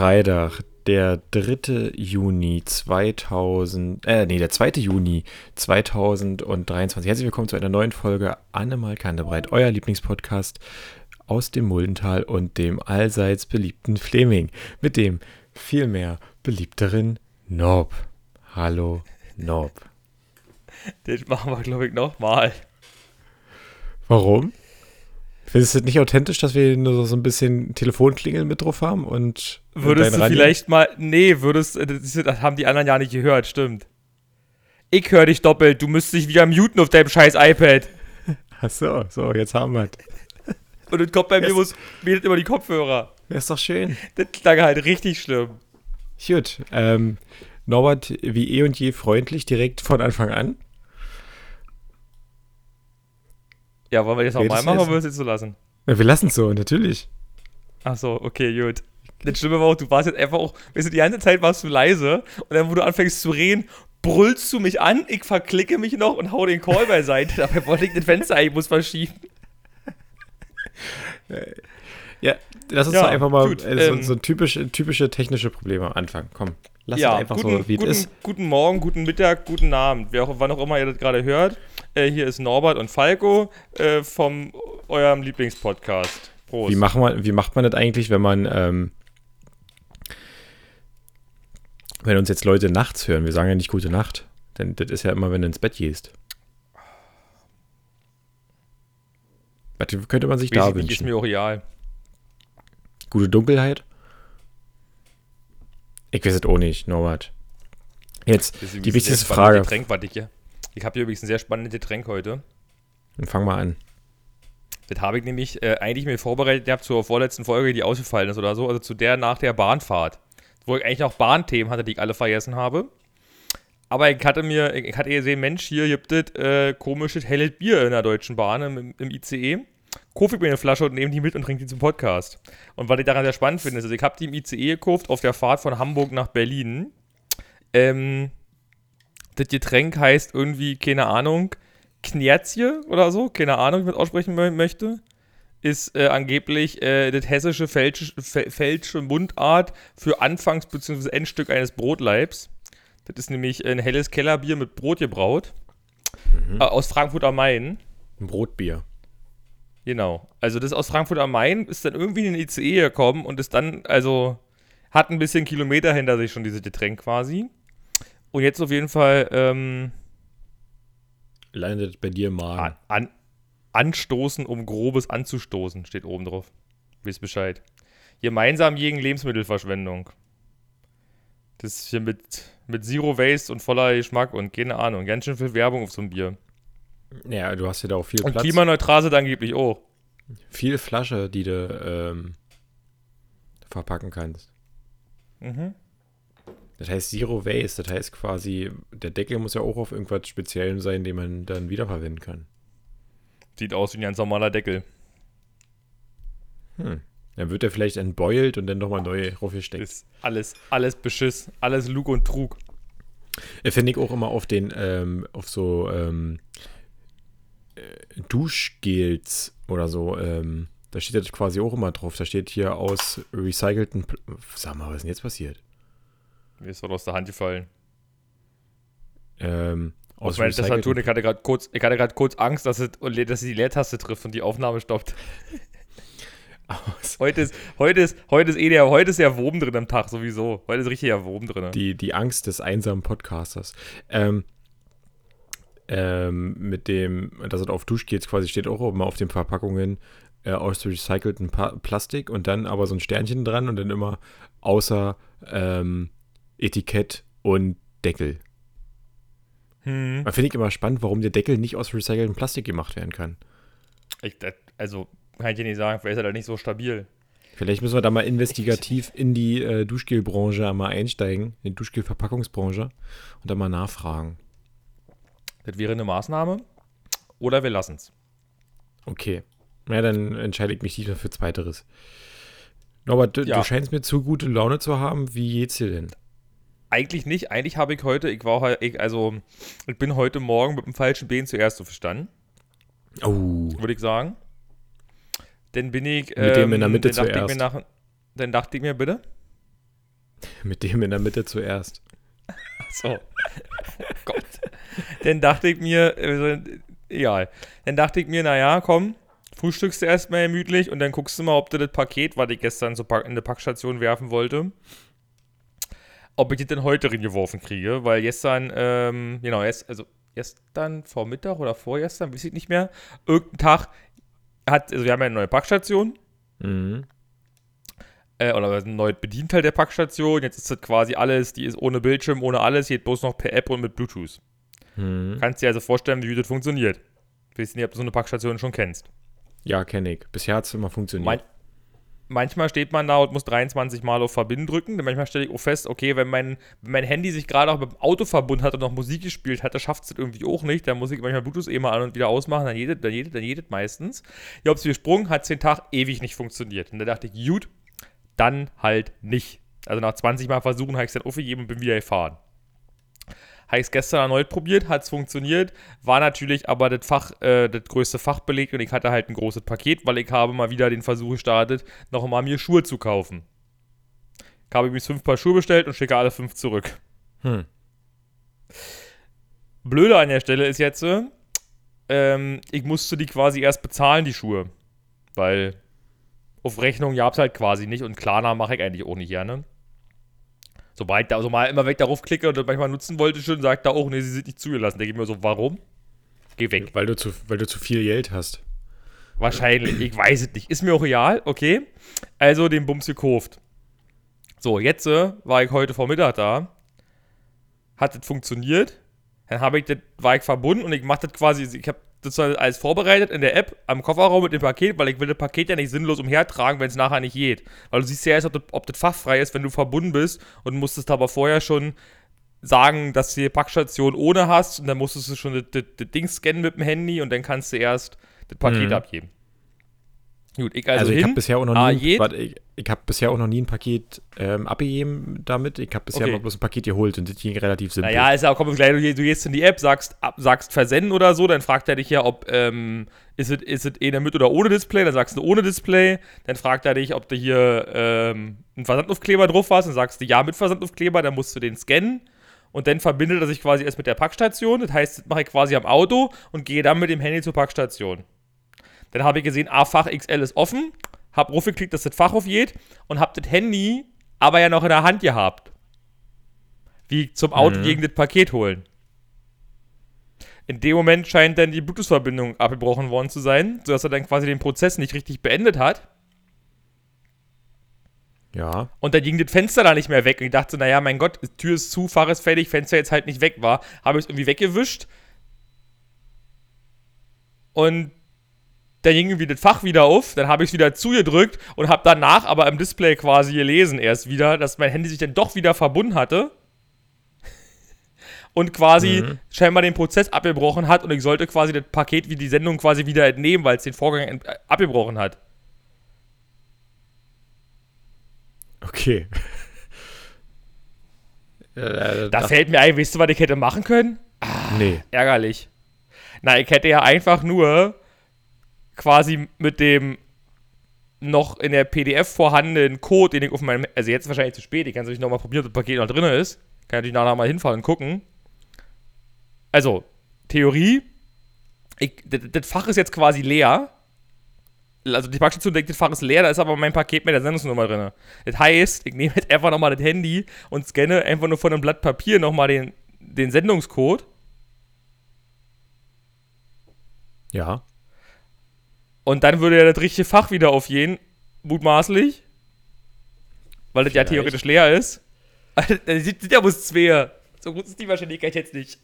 Freitag, der 3. Juni 2000, äh, nee, der 2. Juni 2023. Herzlich willkommen zu einer neuen Folge Annemal Kandebreit, euer Lieblingspodcast aus dem Muldental und dem allseits beliebten Fleming mit dem viel mehr beliebteren Norb. Hallo, Norb. Den machen wir, glaube ich, nochmal. Warum? Findest du es nicht authentisch, dass wir nur so ein bisschen Telefonklingeln mit drauf haben und Würdest du vielleicht mal. Nee, würdest. Das haben die anderen ja nicht gehört, stimmt. Ich höre dich doppelt. Du müsstest dich wieder muten auf deinem scheiß iPad. Ach so, so, jetzt haben wir es. Und dann kommt bei mir, muss redet immer die Kopfhörer. Ist doch schön. Das klang halt richtig schlimm. Gut, ähm, Norbert, wie eh und je freundlich, direkt von Anfang an. Ja, wollen wir das nochmal machen oder wollen wir es jetzt so lassen? Ja, wir lassen es so, natürlich. Ach so, okay, gut. Das Schlimme war auch, du warst jetzt einfach auch, weißt du, die ganze Zeit warst du leise und dann, wo du anfängst zu reden, brüllst du mich an, ich verklicke mich noch und hau den Call beiseite. Dabei wollte ich das Fenster eigentlich muss verschieben. Ja, lass uns ja, doch einfach mal gut, äh, so, ähm, so typische, typische technische Probleme am Anfang. Komm, lass ja, uns einfach guten, so, wie guten, es ist. Guten Morgen, guten Mittag, guten Abend, wer auch, wann auch immer ihr das gerade hört. Äh, hier ist Norbert und Falco äh, vom eurem Lieblingspodcast. Prost. Wie, machen wir, wie macht man das eigentlich, wenn man ähm, wenn uns jetzt Leute nachts hören? Wir sagen ja nicht gute Nacht, denn das ist ja immer, wenn du ins Bett gehst. Was könnte man sich Weiß da wünschen? Ist mir auch real. Gute Dunkelheit? Ich weiß es auch nicht, Norbert. Jetzt, die wichtigste Frage. Getränk, warte ich, ja. ich habe hier übrigens ein sehr spannendes Getränk heute. Dann fang mal an. Das habe ich nämlich äh, eigentlich mir vorbereitet gehabt zur vorletzten Folge, die ausgefallen ist oder so, also zu der nach der Bahnfahrt. Wo ich eigentlich noch Bahnthemen hatte, die ich alle vergessen habe. Aber ich hatte mir, ich hatte gesehen, Mensch, hier gibt es äh, komisches helles Bier in der Deutschen Bahn im, im ICE. Kaufe ich mir eine Flasche und nehme die mit und trinke die zum Podcast. Und was ich daran sehr spannend finde, ist, also ich habe die im ICE gekauft auf der Fahrt von Hamburg nach Berlin. Ähm, das Getränk heißt irgendwie, keine Ahnung, Knierzje oder so, keine Ahnung, wie man aussprechen möchte, ist äh, angeblich äh, das hessische fälsche Mundart für Anfangs- bzw. Endstück eines Brotleibs. Das ist nämlich ein helles Kellerbier mit Brot gebraut. Mhm. Äh, aus Frankfurt am Main. Ein Brotbier. Genau. Also das aus Frankfurt am Main ist dann irgendwie in den ICE gekommen und ist dann, also hat ein bisschen Kilometer hinter sich schon, dieses Getränk quasi. Und jetzt auf jeden Fall ähm, landet bei dir mal. An, an, anstoßen, um Grobes anzustoßen, steht oben drauf. Wisst Bescheid. Gemeinsam gegen Lebensmittelverschwendung. Das ist hier mit, mit Zero Waste und voller Geschmack und keine Ahnung. Ganz schön viel Werbung auf so ein Bier. Ja, du hast ja da auch viel und Platz. Und klimaneutral sind angeblich auch. Viel Flasche, die du ähm, verpacken kannst. Mhm. Das heißt Zero Waste, das heißt quasi, der Deckel muss ja auch auf irgendwas Speziellem sein, den man dann wiederverwenden kann. Sieht aus wie ein ganz normaler Deckel. Hm. Dann wird er vielleicht entbeult und dann nochmal neu raufgesteckt. Ist alles, alles Beschiss, alles Lug und Trug. Äh, finde ich auch immer auf den, ähm, auf so ähm, äh, Duschgels oder so, ähm, da steht das quasi auch immer drauf. Da steht hier aus recycelten. Pl Sag mal, was ist denn jetzt passiert? Mir ist was aus der Hand gefallen. Ähm, aus meiner Tastatur, ich hatte gerade kurz, kurz Angst, dass, es, dass sie die Leertaste trifft und die Aufnahme stoppt. heute, ist, heute, ist, heute, ist eh der, heute ist ja Woben drin am Tag sowieso. Heute ist richtig ja Woben drin. Die, die Angst des einsamen Podcasters. Ähm, ähm, mit dem, dass es auf Duschgels quasi steht auch immer auf den Verpackungen äh, aus recyceltem Plastik und dann aber so ein Sternchen dran und dann immer außer ähm, Etikett und Deckel. Hm. Finde ich immer spannend, warum der Deckel nicht aus recyceltem Plastik gemacht werden kann. Ich, das, also, kann ich dir nicht sagen, vielleicht ist er da nicht so stabil. Vielleicht müssen wir da mal investigativ in die äh, Duschgelbranche einmal einsteigen, in die Duschgelverpackungsbranche und da mal nachfragen. Das wäre eine Maßnahme. Oder wir lassen es. Okay. Ja, dann entscheide ich mich lieber für Zweiteres. Norbert, du, ja. du scheinst mir zu gute Laune zu haben. Wie geht's dir denn? Eigentlich nicht. Eigentlich habe ich heute, ich war halt, also ich bin heute Morgen mit dem falschen Bein zuerst verstanden. Oh. Würde ich sagen. Dann bin ich. Mit ähm, dem in der ähm, Mitte dann zuerst. Nach, dann dachte ich mir, bitte. Mit dem in der Mitte zuerst. So. Oh Gott. Dann dachte ich mir, also, egal. Dann dachte ich mir, naja, komm, frühstückst du erstmal gemütlich und dann guckst du mal, ob du das Paket, was ich gestern so in eine Packstation werfen wollte, ob ich das denn heute reingeworfen kriege, weil gestern, ähm, genau, erst, also gestern Vormittag oder vorgestern, weiß ich nicht mehr, irgendein Tag hat, also wir haben ja eine neue Packstation. Mhm. Äh, oder ein neues Bedienteil der Packstation. Jetzt ist das quasi alles, die ist ohne Bildschirm, ohne alles, geht bloß noch per App und mit Bluetooth. Mhm. Kannst dir also vorstellen, wie das funktioniert. Weiß nicht, ob du so eine Packstation schon kennst. Ja, kenne ich. Bisher hat es immer funktioniert. Mein, manchmal steht man da und muss 23 Mal auf Verbinden drücken. Denn manchmal stelle ich auch fest, okay, wenn mein, wenn mein Handy sich gerade auch mit dem Auto verbunden hat und noch Musik gespielt hat, dann schafft es das irgendwie auch nicht. Dann muss ich manchmal Bluetooth eh mal an und wieder ausmachen. Dann jedet, dann jedet, dann jedet meistens. Ich habe es gesprungen, hat den Tag ewig nicht funktioniert. Und da dachte ich, gut, dann halt nicht. Also nach 20 Mal versuchen habe ich es dann aufgegeben und bin wieder gefahren. Habe ich es gestern erneut probiert, hat es funktioniert, war natürlich aber das Fach, äh, das größte Fach belegt und ich hatte halt ein großes Paket, weil ich habe mal wieder den Versuch gestartet, noch mal mir Schuhe zu kaufen. Ich habe übrigens fünf Paar Schuhe bestellt und schicke alle fünf zurück. Hm. Blöde an der Stelle ist jetzt, ähm, ich musste die quasi erst bezahlen, die Schuhe. Weil auf Rechnung gab es halt quasi nicht und Klarna mache ich eigentlich auch nicht gerne. Sobald da also mal immer weg darauf klicke und manchmal nutzen wollte schon, sagt er auch, nee, sie sind nicht zugelassen. Denke ich mir so, warum? Geh weg. Weil du zu, weil du zu viel Geld hast. Wahrscheinlich, ich weiß es nicht. Ist mir auch real, okay. Also den Bums gekauft. So, jetzt äh, war ich heute Vormittag da. Hat das funktioniert. Dann habe ich das, war ich verbunden und ich mache das quasi, ich habe das alles vorbereitet in der App am Kofferraum mit dem Paket, weil ich will das Paket ja nicht sinnlos umhertragen, wenn es nachher nicht geht. Weil du siehst ja erst, ob das, ob das Fach frei ist, wenn du verbunden bist und musstest aber vorher schon sagen, dass du die Packstation ohne hast und dann musstest du schon das, das, das Ding scannen mit dem Handy und dann kannst du erst das Paket Mhm. abgeben. Gut, ich also, Also, ich habe bisher auch noch Ah, nie, jed- warte, ich, ich habe bisher auch noch nie ein Paket ähm, abgegeben damit. Ich habe bisher Okay. immer bloß ein Paket geholt und das ging relativ simpel. Naja, ist ja auch komm, gleich, du, du gehst in die App, sagst, ab, sagst Versenden oder so, dann fragt er dich ja, ob, ähm, ist es ist es eh mit oder ohne Display, dann sagst du ohne Display, dann fragt er dich, ob du hier ähm, einen Versandaufkleber drauf hast, dann sagst du ja mit Versandaufkleber, dann musst du den scannen und dann verbindet er sich quasi erst mit der Packstation, das heißt, das mache ich quasi am Auto und gehe dann mit dem Handy zur Packstation. Dann habe ich gesehen, ah, Fach XL ist offen, hab raufgeklickt, dass das Fach aufgeht und hab das Handy aber ja noch in der Hand gehabt. Wie zum Auto Mhm. gegen das Paket holen. In dem Moment scheint dann die Bluetooth-Verbindung abgebrochen worden zu sein, sodass er dann quasi den Prozess nicht richtig beendet hat. Ja. Und dann ging das Fenster da nicht mehr weg. Und ich dachte, naja, mein Gott, Tür ist zu, Fach ist fertig, Fenster jetzt halt nicht weg war. Habe ich es irgendwie weggewischt. Und dann ging irgendwie das Fach wieder auf. Dann habe ich es wieder zugedrückt und habe danach aber im Display quasi gelesen erst wieder, dass mein Handy sich dann doch wieder verbunden hatte. Und quasi Mhm. scheinbar den Prozess abgebrochen hat und ich sollte quasi das Paket wie die Sendung quasi wieder entnehmen, weil es den Vorgang äh, abgebrochen hat. Okay. Da fällt mir ein, weißt du, was ich hätte machen können? Nee. ärgerlich. Na, ich hätte ja einfach nur quasi mit dem noch in der PDF vorhandenen Code, den ich auf meinem, also jetzt wahrscheinlich zu spät, ich kann es natürlich nochmal probieren, ob das Paket noch drin ist. Kann natürlich nachher mal hinfahren und gucken. Also, Theorie, das Fach ist jetzt quasi leer. Also die Packstation denkt, das Fach ist leer, da ist aber mein Paket mit der Sendungsnummer drin. Das heißt, ich nehme jetzt einfach nochmal das Handy und scanne einfach nur von einem Blatt Papier nochmal den, den Sendungscode Ja. Und dann würde ja das richtige Fach wieder aufgehen, mutmaßlich. Weil das ja theoretisch leer ist. Das sind sind ja bloß zwei. So gut ist die Wahrscheinlichkeit jetzt nicht.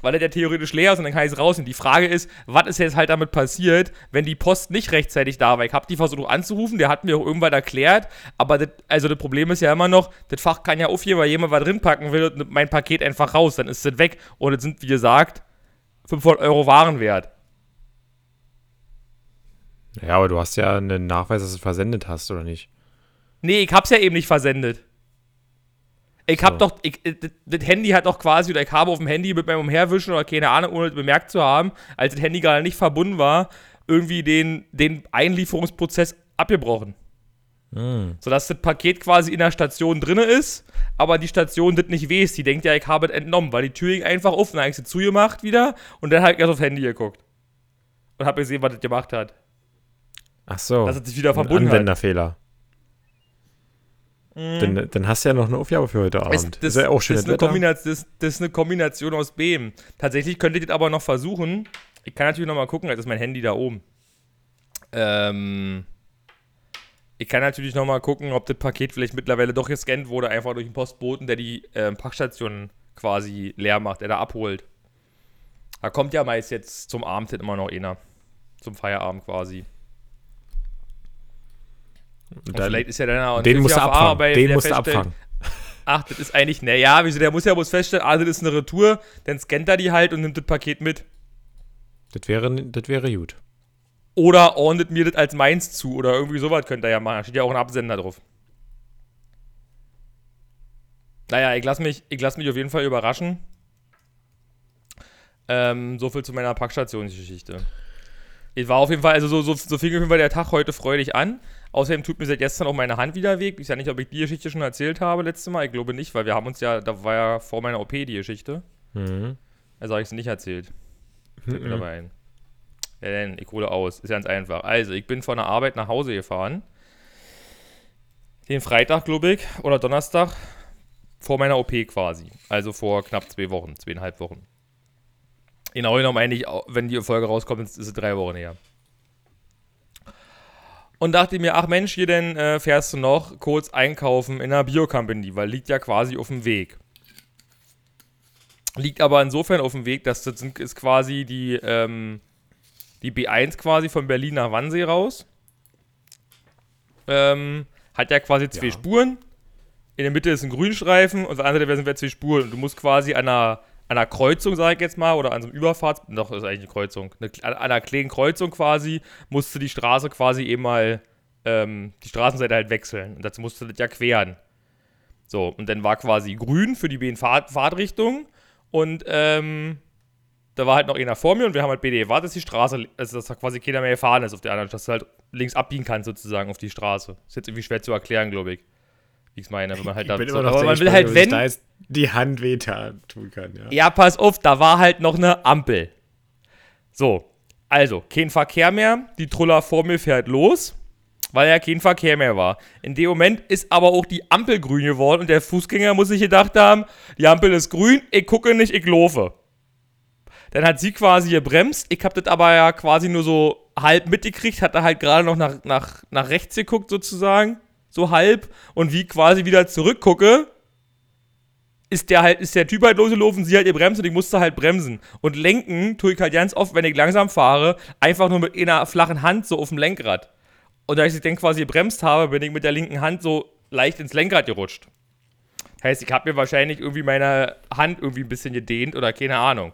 Weil das ja theoretisch leer ist und dann kann ich es rausnehmen. Die Frage ist, was ist jetzt halt damit passiert, wenn die Post nicht rechtzeitig da war? Ich habe die versucht anzurufen, der hat mir auch irgendwann erklärt, aber das, also das Problem ist ja immer noch, das Fach kann ja aufgehen, weil jemand was drin packen will und mein Paket einfach raus, dann ist das weg und es sind, wie gesagt, 500 Euro Warenwert. Ja, aber du hast ja einen Nachweis, dass du es versendet hast, oder nicht? Nee, ich hab's ja eben nicht versendet. Ich hab So. doch, ich, äh, das, Handy hat doch quasi, oder ich habe auf dem Handy mit meinem Umherwischen oder keine Ahnung, ohne es bemerkt zu haben, als das Handy gerade nicht verbunden war, irgendwie den, den Einlieferungsprozess abgebrochen. Hm. Sodass das Paket quasi in der Station drin ist, aber die Station das nicht weiß. Die denkt ja, ich habe es entnommen, weil die Tür ging einfach offen. Dann habe ich sie zugemacht wieder und dann habe ich erst aufs Handy geguckt. Und habe gesehen, was das gemacht hat. Ach so. Dass es sich wieder verbunden hat. Anwenderfehler. Dann, dann hast du ja noch eine Aufgabe für heute Abend. das, ist ja auch das, schön ist eine Kombination, das, das ist eine Kombination aus beidem. Tatsächlich könnte ich das aber noch versuchen. Ich kann natürlich noch mal gucken, jetzt ist mein Handy da oben. Ähm, ich kann natürlich noch mal gucken, ob das Paket vielleicht mittlerweile doch gescannt wurde, einfach durch einen Postboten, der die ähm, Packstation quasi leer macht, der da abholt. Da kommt ja meist jetzt zum Abend immer noch einer. Zum Feierabend quasi. Und Dann, vielleicht ist ja dann auch den musst du abfangen. Den musst du abfangen. Ach, das ist eigentlich, naja, wieso, der muss ja bloß feststellen, ah, das ist eine Retour, dann scannt er die halt und nimmt das Paket mit. Das wäre, das wäre gut. Oder ordnet mir das als meins zu oder irgendwie sowas könnte er ja machen. Da steht ja auch ein Absender drauf. Naja, ich lasse mich, ich lass mich auf jeden Fall überraschen. Ähm, so viel zu meiner Packstationsgeschichte. Ich war auf jeden Fall, also so, so, so fing auf jeden Fall der Tag heute freudig an. Außerdem tut mir seit gestern auch meine Hand wieder weg. Ich weiß ja nicht, ob ich die Geschichte schon erzählt habe letztes Mal. Ich glaube nicht, weil wir haben uns ja, da war ja vor meiner OP die Geschichte. Mhm. Also habe ich es nicht erzählt. Fällt mir Mhm. dabei ein. Denn, ich hole aus. Ist ganz einfach. Also, ich bin von der Arbeit nach Hause gefahren. Den Freitag, glaube ich, oder Donnerstag, vor meiner OP quasi. Also vor knapp zwei Wochen, zweieinhalb Wochen. Genau genommen eigentlich, wenn die Folge rauskommt, ist es drei Wochen her. Und dachte mir, ach Mensch, hier denn äh, fährst du noch kurz einkaufen in einer Bio-Company, weil liegt ja quasi auf dem Weg. Liegt aber insofern auf dem Weg, dass das sind, ist quasi die, ähm, die B1 quasi von Berlin nach Wannsee raus. Ähm, hat ja quasi zwei Ja. Spuren. In der Mitte ist ein Grünstreifen und auf der anderen Seite sind zwei Spuren. Und du musst quasi an einer, einer Kreuzung, sag ich jetzt mal, oder an so einem Überfahrts... Doch, ist eigentlich eine Kreuzung. Eine, an einer kleinen Kreuzung quasi musst du die Straße quasi eben mal... Ähm, die Straßenseite halt wechseln. Und dazu musst du das ja queren. So, und dann war quasi grün für die BN-Fahrtrichtung und ähm, da war halt noch einer vor mir und wir haben halt BD gewartet, dass die Straße, also dass da quasi keiner mehr gefahren ist auf der anderen, dass du halt links abbiegen kannst sozusagen auf die Straße. Ist jetzt irgendwie schwer zu erklären, glaube ich. Ich meine, wenn man halt da so, aber man will halt, wenn, da jetzt die Hand wehtan tun kann. Ja. ja, pass auf, da war halt noch eine Ampel. So, also, kein Verkehr mehr. Die Truller vor mir fährt los, weil ja kein Verkehr mehr war. In dem Moment ist aber auch die Ampel grün geworden und der Fußgänger muss sich gedacht haben, die Ampel ist grün, ich gucke nicht, ich laufe. Dann hat sie quasi gebremst. Ich habe das aber ja quasi nur so halb mitgekriegt, hat da halt gerade noch nach, nach, nach rechts geguckt sozusagen, so halb. Und wie quasi wieder zurückgucke, ist der halt, ist der Typ halt losgelaufen, sie halt ihr bremst und ich musste halt bremsen. Und lenken tue ich halt ganz oft, wenn ich langsam fahre, einfach nur mit einer flachen Hand so auf dem Lenkrad. Und da ich dann quasi gebremst habe, bin ich mit der linken Hand so leicht ins Lenkrad gerutscht. Heißt, ich habe mir wahrscheinlich irgendwie meine Hand irgendwie ein bisschen gedehnt oder keine Ahnung.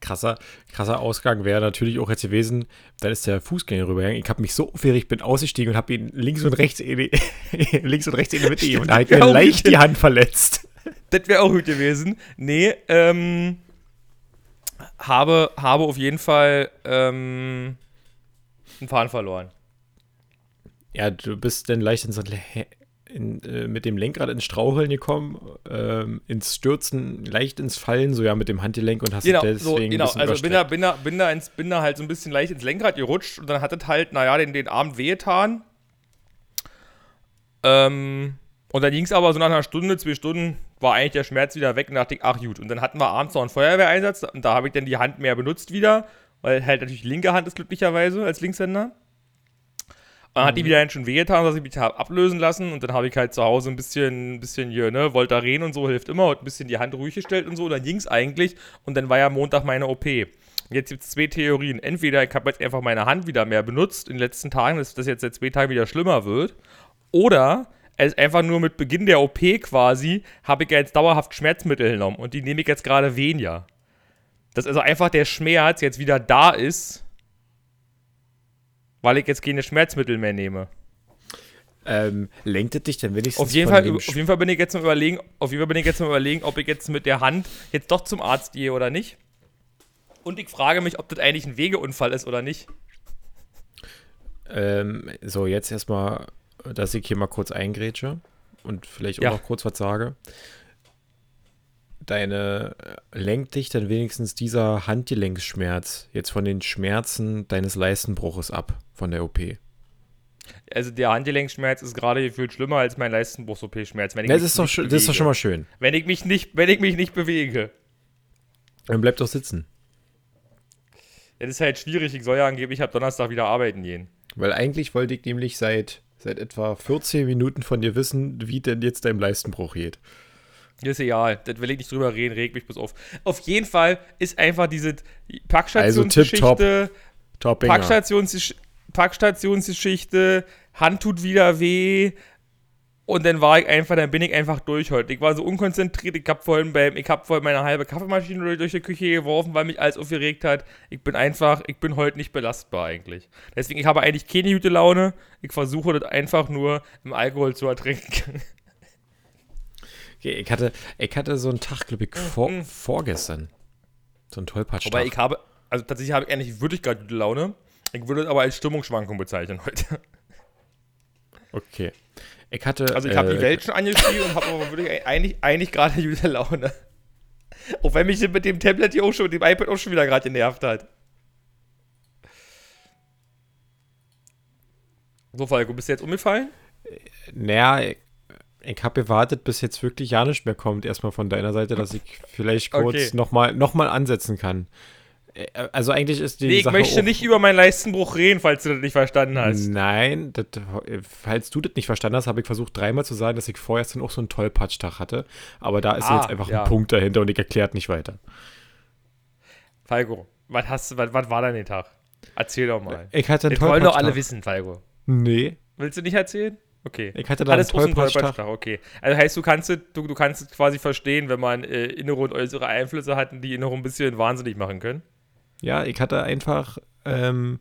Krasser, krasser Ausgang wäre natürlich auch jetzt gewesen, dann ist der Fußgänger rübergegangen. Ich habe mich so aufgeregt, bin ausgestiegen und habe ihn links und rechts in die, links und rechts in die Mitte gegeben und da hat mir leicht die Hand verletzt. Das wäre auch gut gewesen. Nee, ähm, habe, habe auf jeden Fall ähm, einen Faden verloren. Ja, du bist dann leicht ins, in, äh, mit dem Lenkrad ins Straucheln gekommen, ähm, ins Stürzen, leicht ins Fallen, so ja mit dem Handgelenk und hast Genau, deswegen so, ein genau. bisschen Also bin da, bin, da, bin, da ins, bin da halt so ein bisschen leicht ins Lenkrad gerutscht und dann hat es halt, naja, den, den Arm wehgetan. Ähm, und dann ging es aber so nach einer Stunde, zwei Stunden, war eigentlich der Schmerz wieder weg und dachte ich, ach gut. Und dann hatten wir abends noch einen Feuerwehreinsatz und da habe ich dann die Hand mehr benutzt wieder, weil halt natürlich die linke Hand ist glücklicherweise als Linkshänder. Und dann hat die wieder schon wehgetan, dass ich mich habe ablösen lassen und dann habe ich halt zu Hause ein bisschen, ein bisschen hier, ne, Voltaren und so hilft immer und ein bisschen die Hand ruhig gestellt und so, dann ging es eigentlich und dann war ja Montag meine OP. Und Jetzt gibt es zwei Theorien. Entweder ich habe jetzt einfach meine Hand wieder mehr benutzt in den letzten Tagen, dass das jetzt seit zwei Tagen wieder schlimmer wird. Oder es ist einfach nur mit Beginn der OP quasi, habe ich jetzt dauerhaft Schmerzmittel genommen und die nehme ich jetzt gerade weniger. Dass also einfach der Schmerz jetzt wieder da ist, weil ich jetzt keine Schmerzmittel mehr nehme. Ähm, lenkt es dich denn wenigstens Auf jeden, Fall, dem auf jeden Fall bin ich jetzt mal überlegen, auf jeden Fall bin ich jetzt mal überlegen, ob ich jetzt mit der Hand jetzt doch zum Arzt gehe oder nicht. Und ich frage mich, ob das eigentlich ein Wegeunfall ist oder nicht. Ähm, so, jetzt erstmal dass ich hier mal kurz eingrätsche und vielleicht auch Ja. noch kurz was sage. Deine äh, lenkt dich dann wenigstens dieser Handgelenksschmerz jetzt von den Schmerzen deines Leistenbruches ab von der OP? Also der Handgelenkschmerz ist gerade gefühlt schlimmer als mein Leistenbruchs-OP-Schmerz. Ja, das ist, doch, das ist doch schon mal schön. Wenn ich mich nicht, wenn ich mich nicht bewege. Dann bleib doch sitzen. Das ist halt schwierig. Ich soll ja angeblich ab Donnerstag wieder arbeiten gehen. Weil eigentlich wollte ich nämlich seit, seit etwa 14 Minuten von dir wissen, wie denn jetzt dein Leistenbruch geht. Ist egal. Das will ich nicht drüber reden. Reg mich bloß auf. Auf jeden Fall ist einfach diese Also Packstationsgeschichte. Toppinger. Packstations Packstationsgeschichte, Hand tut wieder weh. Und dann war ich einfach, dann bin ich einfach durch heute. Ich war so unkonzentriert. Ich habe vorhin beim, ich habe vorhin meine halbe Kaffeemaschine durch, durch die Küche geworfen, weil mich alles aufgeregt hat. Ich bin einfach, ich bin heute nicht belastbar eigentlich. Deswegen, ich habe eigentlich keine gute Laune. Ich versuche das einfach nur im Alkohol zu ertrinken. Okay, ich, hatte, ich hatte so einen Tag, glaube ich, vor, vorgestern. So einen Tollpatsch. Wobei ich habe, also tatsächlich habe ich eigentlich wirklich gerade gute Laune. Ich würde es aber als Stimmungsschwankung bezeichnen heute. Okay. Ich hatte. Also ich habe äh, die Welt schon angeschrieben und habe aber wirklich eigentlich, eigentlich gerade gute Laune. Auch wenn mich mit dem Tablet hier auch schon, mit dem iPad auch schon wieder gerade genervt hat. So, Falco, bist du jetzt umgefallen? Naja, ich, habe gewartet, bis jetzt wirklich ja nichts mehr kommt, erstmal von deiner Seite, dass ich vielleicht kurz Okay. nochmal noch mal ansetzen kann. Äh, Also eigentlich ist die Nee, ich Sache möchte nicht über meinen Leistenbruch reden, falls du das nicht verstanden hast. Nein, das, falls du das nicht verstanden hast, habe ich versucht dreimal zu sagen, dass ich vorher dann auch so einen Tollpatschtag hatte. Aber da ist Ah, jetzt einfach ja. ein Punkt dahinter und ich erklärt nicht weiter. Falco, was, hast, was, was war der Tag? Erzähl doch mal. Ich hatte einen Das wollen doch alle Tollpatschtag. wissen, Falco. Nee, Willst du nicht erzählen? Okay. ich hatte da einen Alles Tollpatschtag. Tollpatschtag, okay. Also heißt, du kannst, es- du, du kannst quasi verstehen, wenn man äh, innere und äußere Einflüsse hat, die innere ein bisschen wahnsinnig machen können. Ja, ich hatte einfach ähm,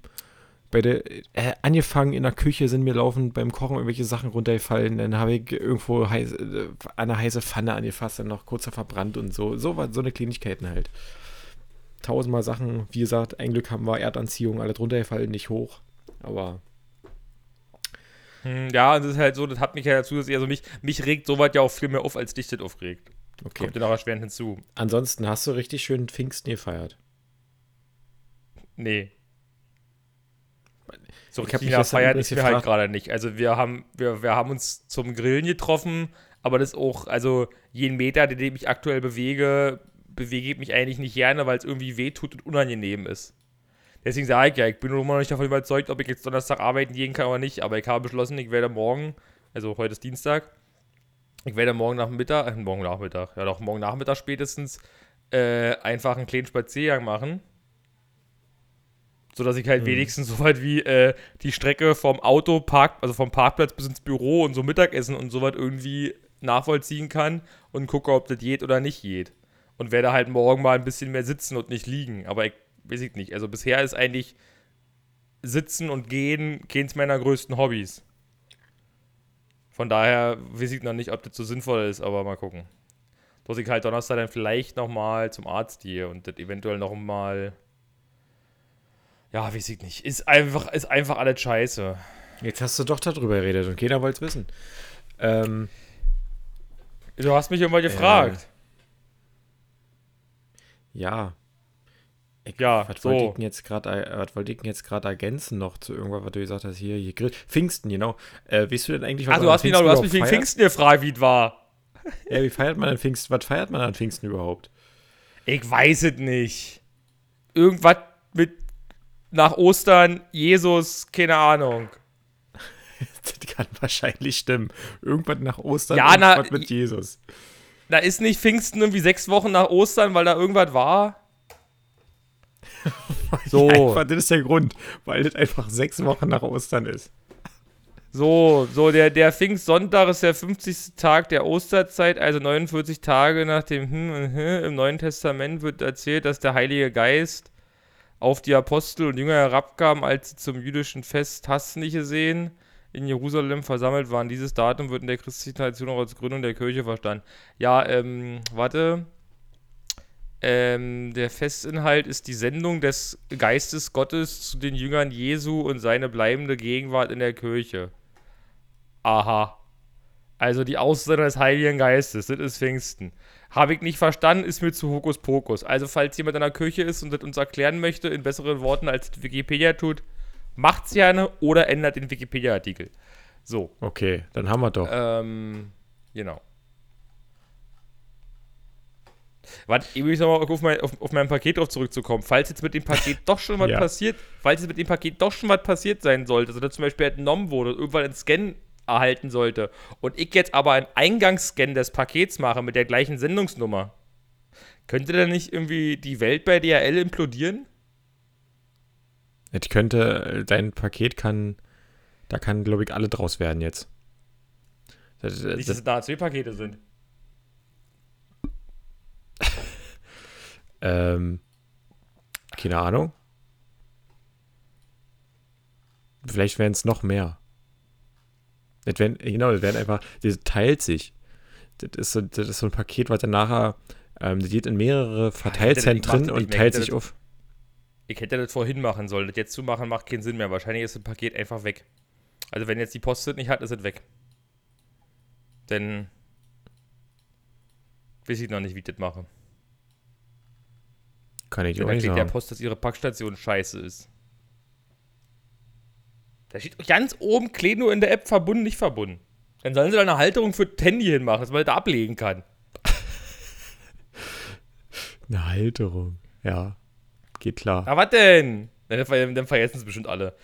bei der äh, angefangen in der Küche sind mir laufend beim Kochen irgendwelche Sachen runtergefallen. Dann habe ich irgendwo heiß, äh, eine heiße Pfanne angefasst, dann noch kurzer verbrannt und so. So war so eine Kleinigkeiten halt. Tausendmal Sachen, wie gesagt, ein Glück haben wir Erdanziehung, alle runtergefallen, nicht hoch. Aber ja, und das ist halt so, das hat mich ja zusätzlich, also mich, mich regt sowas ja auch viel mehr auf, als dich das aufregt. okay. Kommt ja noch erschwerend hinzu. Ansonsten hast du richtig schön Pfingsten gefeiert. Nee. So Ich Feiern übrigens ist mir halt gerade nicht. Also wir haben, wir, wir haben uns zum Grillen getroffen, aber das auch, also jeden Meter, den ich aktuell bewege, bewege ich mich eigentlich nicht gerne, weil es irgendwie wehtut und unangenehm ist. Deswegen sage ich ja, ich bin immer noch nicht davon überzeugt, ob ich jetzt Donnerstag arbeiten gehen kann oder nicht, aber ich habe beschlossen, ich werde morgen, also heute ist Dienstag, ich werde morgen Nachmittag, äh, morgen Nachmittag, ja doch, morgen Nachmittag spätestens, äh, einfach einen kleinen Spaziergang machen. Sodass ich halt wenigstens so weit wie äh, die Strecke vom Autopark, also vom Parkplatz bis ins Büro und so Mittagessen und so weit irgendwie nachvollziehen kann und gucke, ob das geht oder nicht geht. Und werde halt morgen mal ein bisschen mehr sitzen und nicht liegen. Aber ich weiß ich nicht. Also bisher ist eigentlich Sitzen und Gehen keins meiner größten Hobbys. Von daher weiß ich noch nicht, ob das so sinnvoll ist, aber mal gucken. Dass ich halt Donnerstag dann vielleicht nochmal zum Arzt gehe und das eventuell nochmal. Ja, weiß ich nicht. Ist einfach, ist einfach alles scheiße. Jetzt hast du doch darüber geredet und keiner wollte es wissen. Ähm, Du hast mich immer gefragt. ja. Ich, Ja, was so. wollte ich jetzt gerade äh, ergänzen noch zu irgendwas, was du gesagt hast, hier, hier Grill. Pfingsten, genau. Äh, weißt du denn eigentlich, was man du hast mich, noch, du hast mich Pfingsten wegen Pfingsten gefragt, wie es war. Ja, wie feiert man an Pfingsten? Was feiert man an Pfingsten überhaupt? Ich weiß es nicht. Irgendwas mit nach Ostern, Jesus, keine Ahnung. Das kann wahrscheinlich stimmen. Irgendwas nach Ostern, Ja, na, irgendwas mit Jesus. Da ist nicht Pfingsten irgendwie sechs Wochen nach Ostern, weil da irgendwas war. So. Einfach, das ist der Grund, weil das einfach sechs Wochen nach Ostern ist. So, so, der, der Pfingstsonntag ist der 50. Tag der Osterzeit, also 49 Tage nach dem hm und hm. Im Neuen Testament wird erzählt, dass der Heilige Geist auf die Apostel und Jünger herabkam, als sie zum jüdischen Fest hast nicht gesehen in Jerusalem versammelt waren. Dieses Datum wird in der christlichen Tradition auch als Gründung der Kirche verstanden. Ja, ähm, warte. Ähm, der Festinhalt ist die Sendung des Geistes Gottes zu den Jüngern Jesu und seine bleibende Gegenwart in der Kirche. Aha. Also die Aussage des Heiligen Geistes, das ist Pfingsten. Habe ich nicht verstanden, ist mir zu Hokuspokus. Also, falls jemand in der Kirche ist und das uns erklären möchte, in besseren Worten als Wikipedia tut, macht's gerne oder ändert den Wikipedia-Artikel. So. Okay, dann haben wir doch. Ähm, genau. Warte, ich will nochmal auf mein, auf, auf mein Paket drauf zurückzukommen. Falls jetzt mit dem Paket doch schon was Ja. passiert, falls jetzt mit dem Paket doch schon was passiert sein sollte, also dass zum Beispiel entnommen wurde und irgendwann ein Scan erhalten sollte und ich jetzt aber einen Eingangsscan des Pakets mache mit der gleichen Sendungsnummer, könnte dann nicht irgendwie die Welt bei DHL implodieren? Ich könnte, dein Paket kann, da kann, glaube ich, alle draus werden jetzt. Das, Nicht, dass das, es da pakete sind. Ähm, keine Ahnung. Vielleicht wären es noch mehr. Das wären, genau, das wären einfach, das teilt sich. Das ist so, das ist so ein Paket, was dann nachher, ähm, das geht in mehrere Verteilzentren und teilt sich das- auf. Ich hätte das vorhin machen sollen. Das jetzt zu machen macht keinen Sinn mehr. Wahrscheinlich ist das Paket einfach weg. Also wenn jetzt die Post das nicht hat, ist es weg. Denn weiß ich noch nicht, wie ich das mache. Kann ich Denn auch nicht steht der sagen. Post, dass ihre Packstation scheiße ist. Da steht ganz oben, Kleno in der App verbunden, nicht verbunden. Dann sollen sie da eine Halterung für das Handy hinmachen, dass man das da ablegen kann. Eine Halterung. Ja, geht klar. Na, was denn? Dann, dann vergessen es bestimmt alle.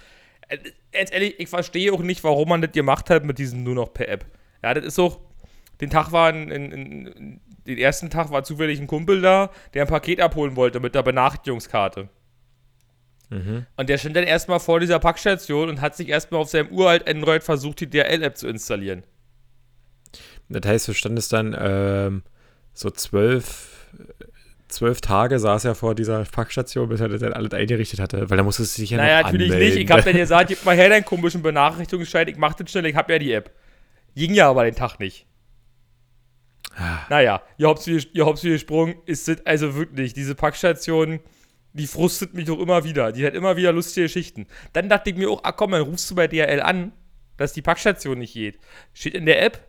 Äh, Jetzt ehrlich, ich verstehe auch nicht, warum man das gemacht hat mit diesem nur noch per App. Ja, das ist auch. Den Tag war ein, ein, ein, den ersten Tag war zufällig ein Kumpel da, der ein Paket abholen wollte mit der Benachrichtigungskarte. Mhm. Und der stand dann erstmal vor dieser Packstation und hat sich erstmal auf seinem uralt Android versucht, die DRL-App zu installieren. Das heißt, du standest dann ähm, so zwölf, zwölf Tage saß er vor dieser Packstation, bis er das dann alles eingerichtet hatte, weil da musstest du dich ja naja, natürlich anmelden. nicht. Ich hab dann gesagt, gib mal her deinen komischen Benachrichtigungsschein, ich mach das schnell, ich hab ja die App. Ging ja aber den Tag nicht. Naja, ihr habt ihr habt's gesprungen, ist das also wirklich, diese Packstation, die frustet mich doch immer wieder. Die hat immer wieder lustige Geschichten. Dann dachte ich mir auch, ah komm, dann rufst du bei DRL an, dass die Packstation nicht geht. Steht in der App.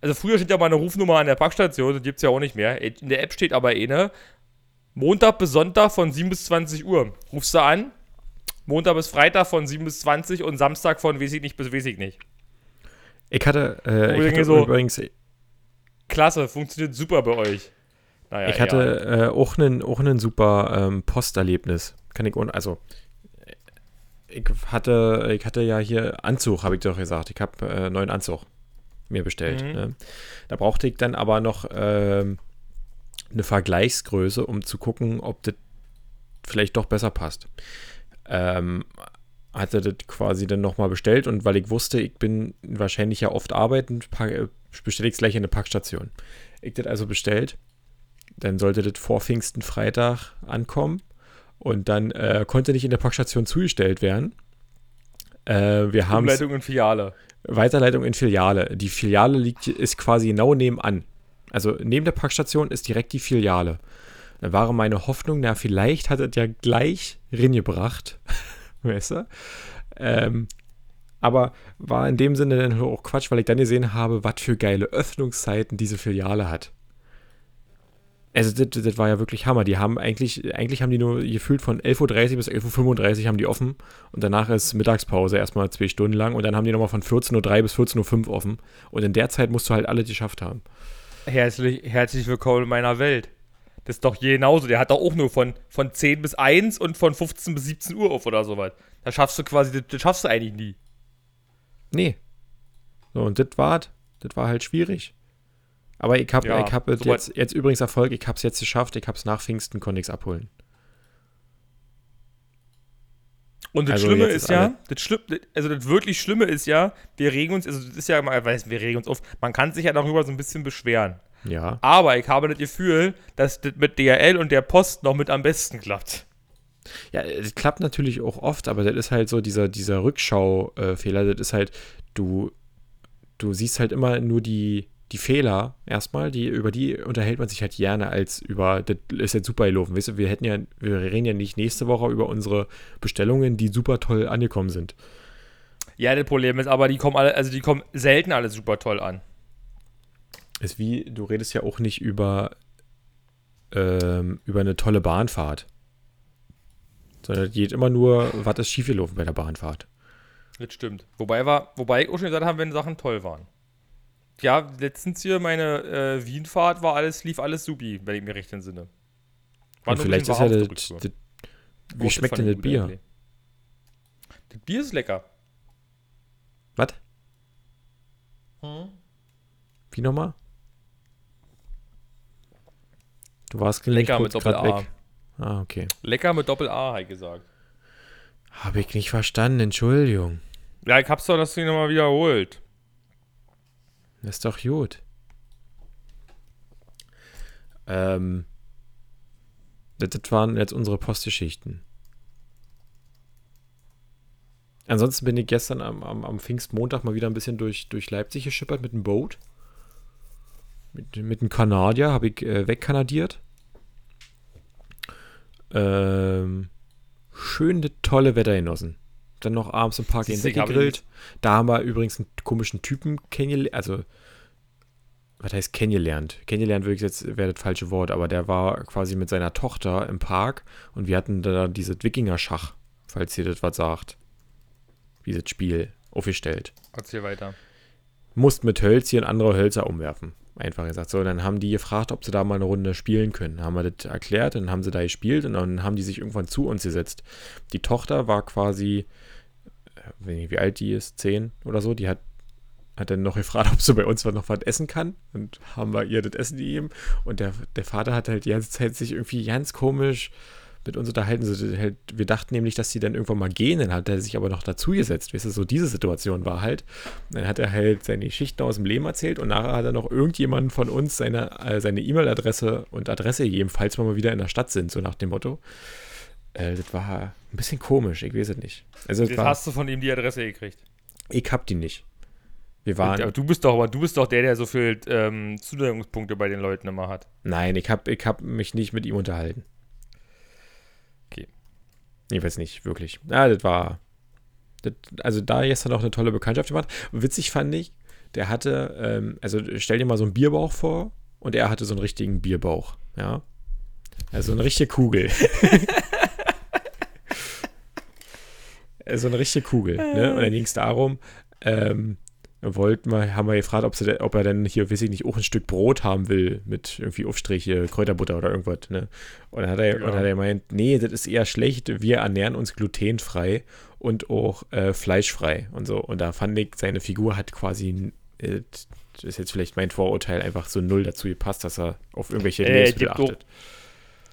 Also früher steht ja mal eine Rufnummer an der Packstation, das gibt's ja auch nicht mehr. In der App steht aber eine, Montag bis Sonntag von 7 bis 20 Uhr. Rufst du an, Montag bis Freitag von 7 bis 20 und Samstag von weiß ich nicht bis weiß ich nicht. Ich hatte, äh, ich hatte so- übrigens, Klasse, funktioniert super bei euch. Naja, ich hatte äh, auch einen auch super ähm, Posterlebnis. Kann ich ohne, also ich hatte, ich hatte ja hier Anzug, habe ich doch gesagt. Ich habe äh, neuen Anzug mir bestellt. Mhm. Ne? Da brauchte ich dann aber noch ähm, eine Vergleichsgröße, um zu gucken, ob das vielleicht doch besser passt. Ähm, hatte das quasi dann nochmal bestellt und weil ich wusste, ich bin wahrscheinlich ja oft arbeitend, bestelle ich es gleich in eine Packstation. Ich das also bestellt, dann sollte das vor Pfingsten Freitag ankommen und dann äh, konnte nicht in der Packstation zugestellt werden. Äh, wir haben Umleitung und Filiale. Weiterleitung in Filiale. Die Filiale liegt, ist quasi genau nebenan. Also neben der Packstation ist direkt die Filiale. Dann war meine Hoffnung, na, vielleicht hat es ja gleich reingebracht. weißt du? Ähm, aber war in dem Sinne dann auch Quatsch, weil ich dann gesehen habe, was für geile Öffnungszeiten diese Filiale hat. Also das, das war ja wirklich Hammer. Die haben eigentlich, eigentlich haben die nur gefühlt von 11.30 Uhr bis 11.35 Uhr haben die offen und danach ist Mittagspause erstmal zwei Stunden lang und dann haben die nochmal von 14.03 Uhr bis 14.05 Uhr offen und in der Zeit musst du halt alles geschafft haben. Herzlich, herzlich willkommen in meiner Welt. Das ist doch genauso. Der hat doch auch nur von, von 10 bis 1 und von 15 bis 17 Uhr auf oder sowas. Da schaffst du quasi, das, schaffst du eigentlich nie. Nee. So, und das war, das war halt schwierig. Aber ich habe Ja, ich hab soweit- jetzt, jetzt übrigens Erfolg, ich habe es jetzt geschafft, ich habe es nach Pfingsten, konnte ich es abholen. Und das Also Schlimme ist ist ja, das Schlimm, also das wirklich Schlimme ist ja, wir regen uns, also das ist ja mal, weiß, wir regen uns auf, man kann sich ja darüber so ein bisschen beschweren. Ja. Aber ich habe das Gefühl, dass das mit DRL und der Post noch mit am besten klappt. Ja, das klappt natürlich auch oft, aber das ist halt so dieser, dieser Rückschau-Fehler. das ist halt, du, du siehst halt immer nur die, die Fehler erstmal, die, über die unterhält man sich halt gerne als über, das ist jetzt super gelaufen. Weißt du, wir hätten ja, wir reden ja nicht nächste Woche über unsere Bestellungen, die super toll angekommen sind. Ja, das Problem ist aber, die kommen alle, also die kommen selten alle super toll an. Ist wie, du redest ja auch nicht über, ähm, über eine tolle Bahnfahrt. Sondern es geht immer nur, was ist schiefgelaufen bei der Bahnfahrt. Das stimmt. Wobei, war, wobei ich auch schon gesagt habe, wenn Sachen toll waren. Ja, letztens hier meine äh, Wienfahrt war alles, lief alles supi, wenn ich mir recht entsinne. War Und vielleicht ist ja das, zurück. das, wie Braucht schmeckt denn das Bier? Gute Das Bier ist lecker. Was? Wie nochmal? Du warst Lecker mit grad Doppel-A. weg. Ah, okay. Lecker mit Doppel-A, habe ich gesagt. Habe ich nicht verstanden, Entschuldigung. Ja, ich hab's doch das Ding nochmal wiederholt. Das ist doch gut. Ähm, das, das waren jetzt unsere Postgeschichten. Ansonsten bin ich gestern am, am, am Pfingstmontag mal wieder ein bisschen durch, durch Leipzig geschippert mit dem Boot. Mit, mit einem Kanadier habe ich äh, wegkanadiert. Ähm, schön das tolle Wetter genossen. Dann noch abends im Park ich hab weggegrillt. Da haben wir übrigens einen komischen Typen kennengelernt. Also, was heißt kennengelernt? Kennengelernt wirklich jetzt wäre das falsche Wort, aber der war quasi mit seiner Tochter im Park und wir hatten da dieses Wikinger-Schach, falls ihr das was sagt. Dieses Spiel aufgestellt. Erzähl weiter. Mussten mit Hölzchen andere Hölzer umwerfen. Einfach gesagt. So, dann haben die gefragt, ob sie da mal eine Runde spielen können. Haben wir das erklärt, dann haben sie da gespielt und dann haben die sich irgendwann zu uns gesetzt. Die Tochter war quasi, äh, wie alt die ist, zehn oder so, die hat, hat dann noch gefragt, ob sie bei uns noch was essen kann. Und haben wir ihr das Essen gegeben. Und der, der Vater hat halt die ganze Zeit sich irgendwie ganz komisch mit uns unterhalten. So, halt, wir dachten nämlich, dass sie dann irgendwann mal gehen. Dann hat er sich aber noch dazu gesetzt. Weißt du, so diese Situation war halt. Dann hat er halt seine Geschichten aus dem Leben erzählt und nachher hat er noch irgendjemanden von uns seine äh, seine E-Mail-Adresse und Adresse gegeben, falls wir mal wieder in der Stadt sind, so nach dem Motto. Äh, das war ein bisschen komisch, ich weiß es nicht. Also, Jetzt war, hast du von ihm die Adresse gekriegt. ich hab die nicht. Wir waren, Aber du bist doch, aber du bist doch der, der so viel ähm, Zudeckungspunkte bei den Leuten immer hat. nein, ich hab, ich hab mich nicht mit ihm unterhalten. Ich weiß nicht, wirklich. Ja, das war. Das, also da gestern auch eine tolle Bekanntschaft gemacht. Witzig fand ich, der hatte, ähm, also stell dir mal so einen Bierbauch vor und er hatte so einen richtigen Bierbauch, ja. Also eine richtige Kugel. so eine richtige Kugel, ne? Und dann ging es darum, ähm, wollten wir, haben wir gefragt, ob, sie, ob er denn hier, weiß ich nicht, auch ein Stück Brot haben will mit irgendwie Aufstriche, Kräuterbutter oder irgendwas, ne? Und dann hat er, Ja. und hat er gemeint, nee, das ist eher schlecht, wir ernähren uns glutenfrei und auch äh, fleischfrei und so. Und da fand ich, seine Figur hat quasi, äh, das ist jetzt vielleicht mein Vorurteil, einfach so null dazu gepasst, dass er auf irgendwelche Äh, Lebensmittel achtet.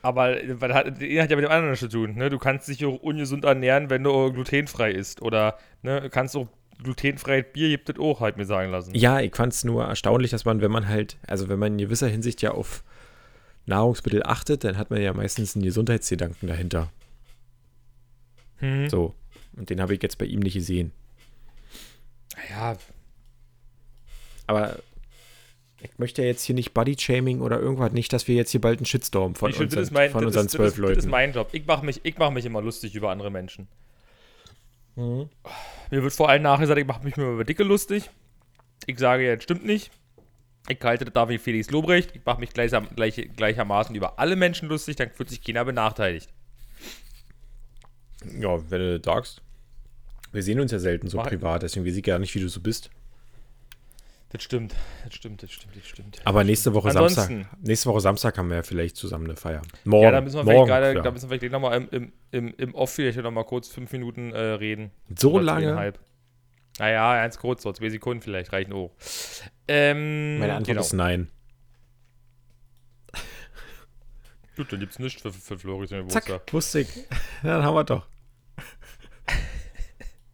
Aber was hat, hat ja mit dem anderen zu tun. Ne? Du kannst dich auch ungesund ernähren, wenn du glutenfrei isst. Oder ne, du kannst auch glutenfreies Bier gibt es auch, halt mir sagen lassen. Ja, ich fand es nur erstaunlich, dass man, wenn man halt, also wenn man in gewisser Hinsicht ja auf Nahrungsmittel achtet, dann hat man ja meistens einen Gesundheitsgedanken dahinter. Hm. So. Und den habe ich jetzt bei ihm nicht gesehen. Ja, Aber ich möchte ja jetzt hier nicht Body-Shaming oder irgendwas, nicht, dass wir jetzt hier bald einen Shitstorm von, unseren, mein, von unseren zwölf Leuten. Das ist mein Job. Ich mache mich, ich mach mich immer lustig über andere Menschen. Mhm. Mir wird vor allem nachgesagt, ich mache mich nur über Dicke lustig. Ich sage ja, das stimmt nicht. Ich halte das da wie Felix Lobrecht. Ich mache mich gleichsam, gleich, gleichermaßen über alle Menschen lustig, dann fühlt sich keiner benachteiligt. Ja, wenn du das sagst. Wir sehen uns ja selten so Mach- privat, deswegen weiß ich gar nicht, wie du so bist. Das stimmt, das stimmt, das stimmt, das stimmt. Aber nächste Woche Ansonsten- Samstag. Nächste Woche Samstag haben wir ja vielleicht zusammen eine Feier. Morgen. ja, da müssen wir vielleicht morgen, gerade, ja. da müssen wir vielleicht nochmal im, im, im, im Off vielleicht nochmal kurz fünf Minuten äh, reden. So lange? Naja, ganz kurz, so zwei Sekunden vielleicht reichen auch. Ähm, Meine Antwort genau. ist nein. Gut, dann gibt's nichts für, für Floris Zack, wusste ich. Dann haben wir doch.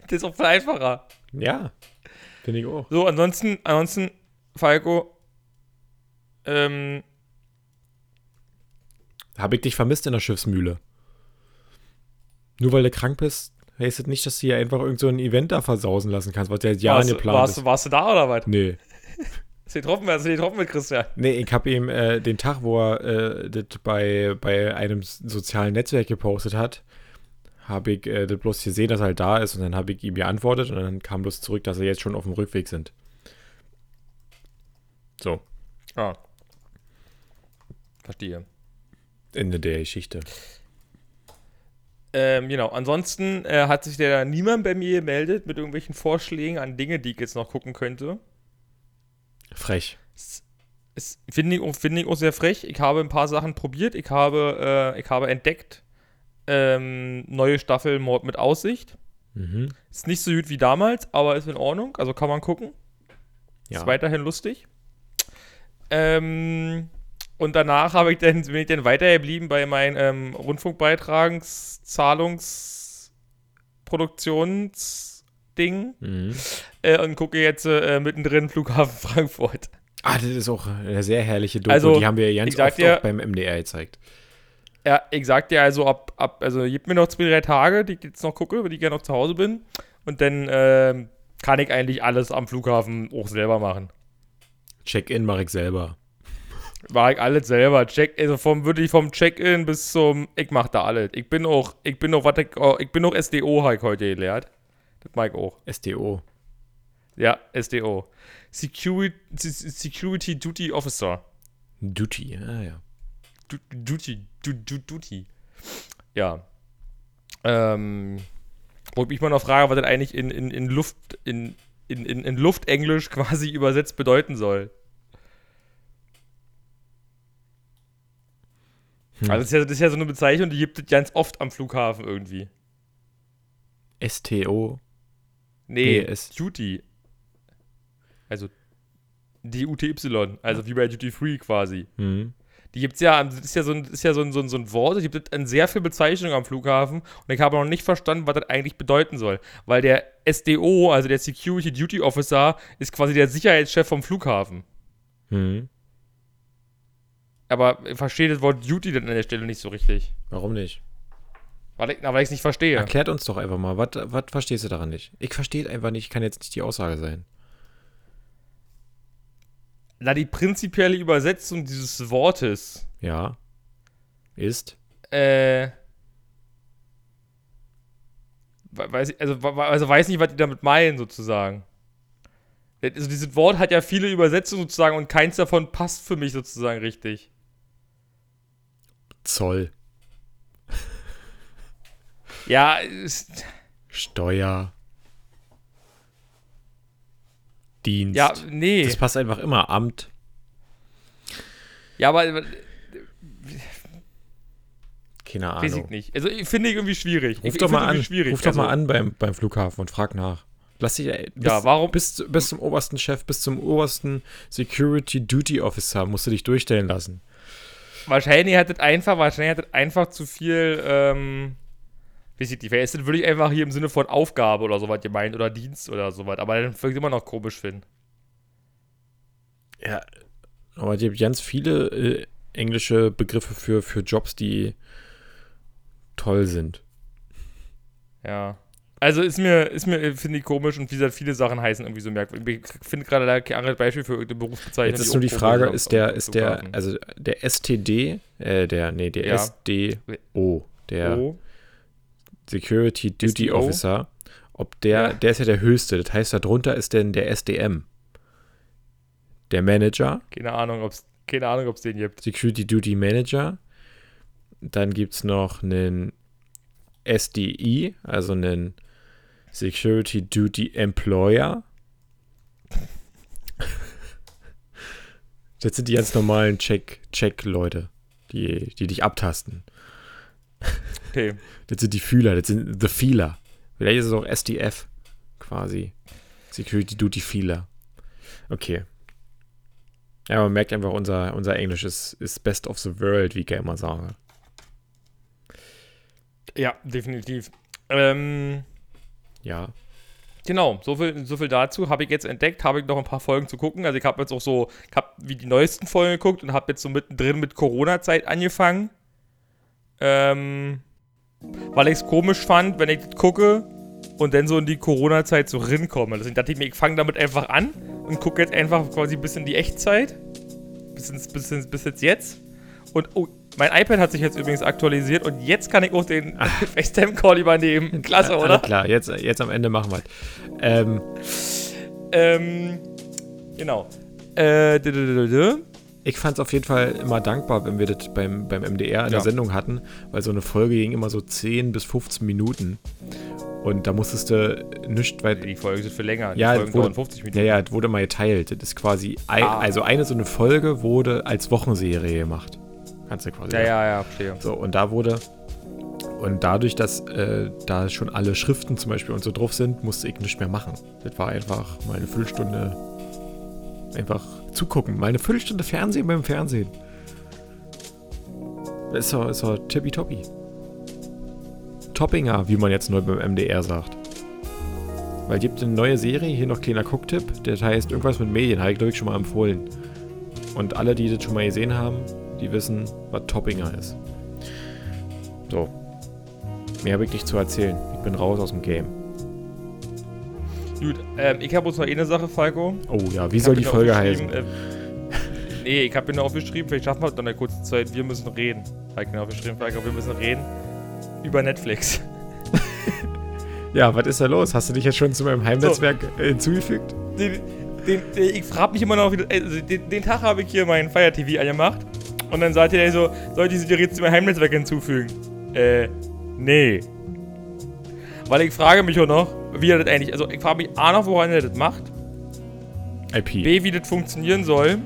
Das ist auch viel einfacher. Ja, finde ich auch. So, ansonsten, ansonsten, Falco, ähm, Habe ich dich vermisst in der Schiffsmühle. Nur weil du krank bist, heißt das nicht, dass du hier einfach irgend so ein Event da versausen lassen kannst, was seit Jahren warst, geplant warst, ist. warst du da oder was? Nee. Hast du getroffen, hast du getroffen mit Christian? Nee, ich habe ihm äh, den Tag, wo er äh, das bei, bei einem sozialen Netzwerk gepostet hat, habe ich äh, das bloß gesehen, dass er halt da ist und dann habe ich ihm geantwortet und dann kam bloß zurück, dass er jetzt schon auf dem Rückweg sind. So, Ah. Verstehe. Ende der Geschichte. Ähm, genau. Ansonsten äh, hat sich der niemand bei mir gemeldet mit irgendwelchen Vorschlägen an Dinge, die ich jetzt noch gucken könnte. Frech. Finde ich, auch- finde ich auch sehr frech. Ich habe ein paar Sachen probiert. Ich habe, äh, ich habe entdeckt, ähm, neue Staffel Mord mit Aussicht. Mhm. Ist nicht so gut wie damals, aber ist in Ordnung. Also kann man gucken. Ja. Ist weiterhin lustig. Ähm, und danach habe ich dann, bin ich dann weitergeblieben bei meinen ähm, Rundfunkbeitragsproduktionsding Mhm. äh, und gucke jetzt äh, mittendrin Flughafen Frankfurt. Ah, das ist auch eine sehr herrliche Doku. Also, die haben wir ganz oft dir- auch beim MDR gezeigt. Ja, ich sag dir also, ab, ab, also gib mir noch zwei, drei Tage, die ich jetzt noch gucke, wenn ich gerne noch zu Hause bin. Und dann ähm, kann ich eigentlich alles am Flughafen auch selber machen. Check-in mache ich selber. War ich alles selber. Check, also vom, wirklich vom Check-in bis zum, ich mach da alles. Ich bin auch, ich bin auch, was ich, oh, ich bin auch SDO, habe ich heute gelernt. Das mag ich auch. SDO. Ja, SDO. Security, Security Duty Officer. Duty. Ah, ja. Du- Duty, du, du, Duty. Ja. Ähm, wo ich mich mal noch frage, was das eigentlich in, in, in Luft, in, in, in, in Luftenglisch quasi übersetzt bedeuten soll. Hm. Also das ist, ja, das ist ja so eine Bezeichnung, die gibt es ganz oft am Flughafen irgendwie. STO. Nee, Nee, es- Duty. Also D-U-T-Y, also wie bei Duty Free quasi. Mhm. Die gibt's ja, das ist ja so ein, ist ja so ein, so ein, so ein Wort, es gibt an sehr viele Bezeichnungen am Flughafen und ich habe noch nicht verstanden, was das eigentlich bedeuten soll. Weil der SDO, also der Security Duty Officer, ist quasi der Sicherheitschef vom Flughafen. Mhm. Aber ich verstehe das Wort Duty dann an der Stelle nicht so richtig. Warum nicht? Weil ich es nicht verstehe. Erklärt uns doch einfach mal, was verstehst du daran nicht? Ich verstehe es einfach nicht, kann jetzt nicht die Aussage sein. Na, die prinzipielle Übersetzung dieses Wortes, Ja. Ist? äh, we- weiß ich, also, also weiß nicht, was die damit meinen, sozusagen. Also dieses Wort hat ja viele Übersetzungen sozusagen und keins davon passt für mich sozusagen richtig. Zoll. Ja, ist, Steuer. Dienst. ja, nee. Das passt einfach immer. Amt. Ja, aber äh, Keine weiß ich Ahnung. nicht. Also ich finde ich irgendwie schwierig. Ruf ich, doch ich mal an. Schwierig. Ruf doch mal Also, an beim, beim Flughafen und frag nach. Lass dich ey, bis, Ja, warum- bis, bis zum obersten Chef, bis zum obersten Security Duty Officer musst du dich durchstellen lassen. Wahrscheinlich hat das einfach, wahrscheinlich hat das einfach zu viel, ähm, nicht, wer ist würde ich einfach hier im Sinne von Aufgabe oder sowas gemeint oder Dienst oder sowas, aber dann würde ich immer noch komisch finden. Ja. Aber es gibt ganz viele äh, englische Begriffe für, für Jobs, die toll sind. Ja. Also ist mir, ist mir, äh, finde ich komisch und wie gesagt, viele Sachen heißen irgendwie so merkwürdig. Ich finde gerade da kein anderes Beispiel für irgendeine Berufsbezeichnung. Jetzt ist nur die Frage, ist der, ist der, also der STD, äh, der, nee, der Ja. SDO, der Oh, Security Duty SDO? Officer, ob der, Ja. der ist ja der höchste, das heißt, darunter ist denn der SDM. Der Manager, keine Ahnung, ob's, keine Ahnung, ob es den gibt. Security Duty Manager. Dann gibt es noch einen SDI, also einen Security Duty Employer. Das sind die ganz normalen Check- Check-Leute, die, die dich abtasten. Okay. Das sind die Fühler, das sind The Feeler. Vielleicht ist es auch SDF quasi. Security Duty Feeler. Okay. Ja, man merkt einfach, unser, unser Englisch ist, ist best of the world, wie ich ja immer sage. Ja, definitiv. Ähm, Ja. Genau, so viel, so viel dazu. Habe ich jetzt entdeckt, habe ich noch ein paar Folgen zu gucken. Also ich habe jetzt auch so, ich habe wie die neuesten Folgen geguckt und habe jetzt so mittendrin mit Corona-Zeit angefangen. Ähm, weil ich es komisch fand, wenn ich das gucke und dann so in die Corona-Zeit so rinkomme. Deswegen dachte ich mir, ich fange damit einfach an und gucke jetzt einfach quasi bis in die Echtzeit. Bis, ins, bis, ins, bis jetzt jetzt. Und oh, Mein iPad hat sich jetzt übrigens aktualisiert und jetzt kann ich auch den FaceTime-Call übernehmen. Klasse, oder? Alles klar, jetzt, jetzt am Ende machen wir es. Ähm, Ähm, genau. Äh. Ich fand es auf jeden Fall immer dankbar, wenn wir das beim, beim MDR in der Ja. Sendung hatten, weil so eine Folge ging immer so 10 bis 15 Minuten. Und da musstest du nicht weit. Die Folgen sind für länger. Die Ja, Folgen wurde- dauern 50 Minuten. Ja, ja, es wurde mal geteilt. Das ist quasi, ein, Ah. also eine so eine Folge wurde als Wochenserie gemacht. Kannst du quasi Ja, sagen. ja, ja, verstehe. So, und da wurde. Und dadurch, dass äh, da schon alle Schriften zum Beispiel und so drauf sind, musste ich nichts mehr machen. Das war einfach mal eine Viertelstunde einfach zugucken. Mal eine Viertelstunde Fernsehen beim Fernsehen. Ist doch, ist doch tippitoppi. Toppinger, wie man jetzt neu beim MDR sagt. Weil gibt eine neue Serie, hier noch kleiner Gucktipp, der heißt irgendwas mit Medien, habe ich glaube ich schon mal empfohlen. Und alle, die das schon mal gesehen haben, die wissen, was Toppinger ist. So. Mehr habe ich nicht zu erzählen. Ich bin raus aus dem Game. Gut, ähm, ich habe uns noch eine Sache, Falco. Oh ja, wie Ich soll die Folge heißen? Äh, nee, ich habe mir nur aufgeschrieben, vielleicht schaffen wir es dann in der kurzen Zeit, wir müssen reden. Habe ich mir aufgeschrieben, Falco, wir müssen reden über Netflix. Ja, was ist da los? Hast du dich jetzt schon zu meinem Heimnetzwerk äh, hinzugefügt? Den, den, den, ich frage mich immer noch, also den, den Tag habe ich hier mein Fire TV angemacht und dann sagte er so, soll ich diese Serie zu meinem Heimnetzwerk hinzufügen? Äh, nee. Weil ich frage mich auch noch, wie er das eigentlich, also ich frage mich A noch, woran er das macht, IP. B, wie das funktionieren soll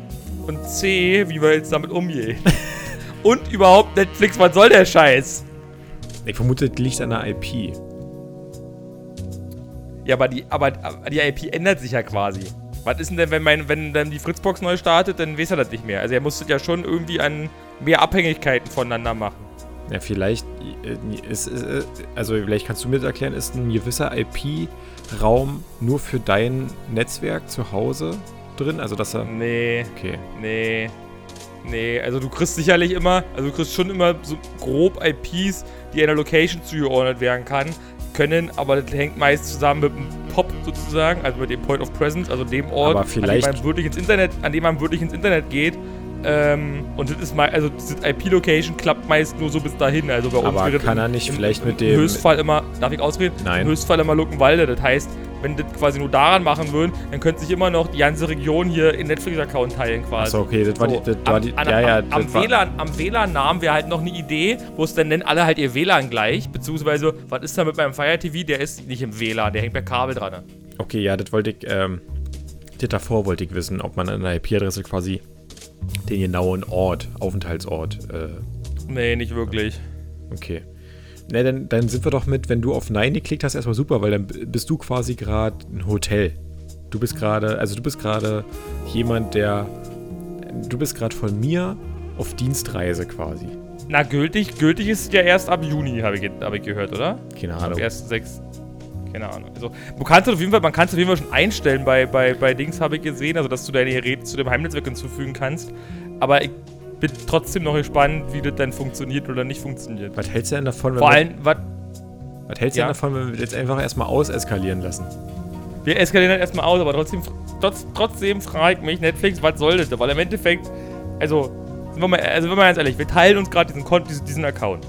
und C, wie wir jetzt damit umgehen. und überhaupt Netflix, was soll der Scheiß? Ich vermute, das liegt an der IP. Ja, aber die, aber, aber die IP ändert sich ja quasi. Was ist denn denn, wenn, mein, wenn dann die Fritzbox neu startet, dann weiß er das nicht mehr. Also er muss das ja schon irgendwie an mehr Abhängigkeiten voneinander machen. Ja, vielleicht ist, ist, äh, also vielleicht kannst du mir das erklären, ist ein gewisser IP-Raum nur für dein Netzwerk zu Hause drin? Also dass er. Nee, Okay. nee, nee. Also du kriegst sicherlich immer, also du kriegst schon immer so grob IPs, die einer Location zugeordnet werden kann, können, aber das hängt meist zusammen mit dem POP sozusagen, also mit dem Point of Presence, also dem Ort, an dem man wirklich ins Internet, an dem man wirklich ins Internet geht. Ähm, und das ist mal, also diese IP-Location klappt meist nur so bis dahin. Also bei uns Aber wäre kann er nicht im, vielleicht mit dem- Höchstfall immer, darf ich ausreden? Nein. Im Höchstfall immer Luckenwalde. Das heißt, wenn das quasi nur daran machen würden, dann könnte sich immer noch die ganze Region hier in Netflix-Account teilen quasi. Achso, okay, das war So, die. Das war am, die an, ja, ja, am, am WLAN, am WLAN-Namen wäre halt noch eine Idee, wo es dann nennen alle halt ihr WLAN gleich, beziehungsweise, was ist da mit meinem Fire TV? Der ist nicht im WLAN, der hängt per Kabel dran. Okay, ja, das wollte ich. Ähm, das davor wollte ich wissen, ob man an der IP-Adresse quasi den genauen Ort, Aufenthaltsort. Äh, Nee, nicht wirklich. okay. Ne, dann, dann sind wir doch mit, wenn du auf Nein geklickt hast, erstmal super, weil dann bist du quasi gerade ein Hotel. Du bist gerade, also du bist gerade jemand, der. Du bist gerade von mir auf Dienstreise quasi. Na, gültig, gültig ist es ja erst ab Juni, habe ich, hab ich gehört, oder? Keine Ab Ahnung. 1.6. Keine Ahnung. Also, du kannst auf jeden Fall, man kann es auf jeden Fall schon einstellen bei, bei, bei Dings, habe ich gesehen, also dass du deine Geräte zu dem Heimnetzwerk hinzufügen kannst. Aber ich bin trotzdem noch gespannt, wie das dann funktioniert oder nicht funktioniert. Was hältst du denn davon, wenn Vor wir, allem, was. was hältst du Ja. denn davon, wenn wir jetzt einfach erstmal auseskalieren lassen? Wir eskalieren halt erstmal aus, aber trotzdem, trotz, trotzdem frage ich mich, Netflix, was soll das? Weil im Endeffekt, also, sind wir mal, also, wenn wir ganz ehrlich, wir teilen uns gerade diesen, diesen, diesen Account.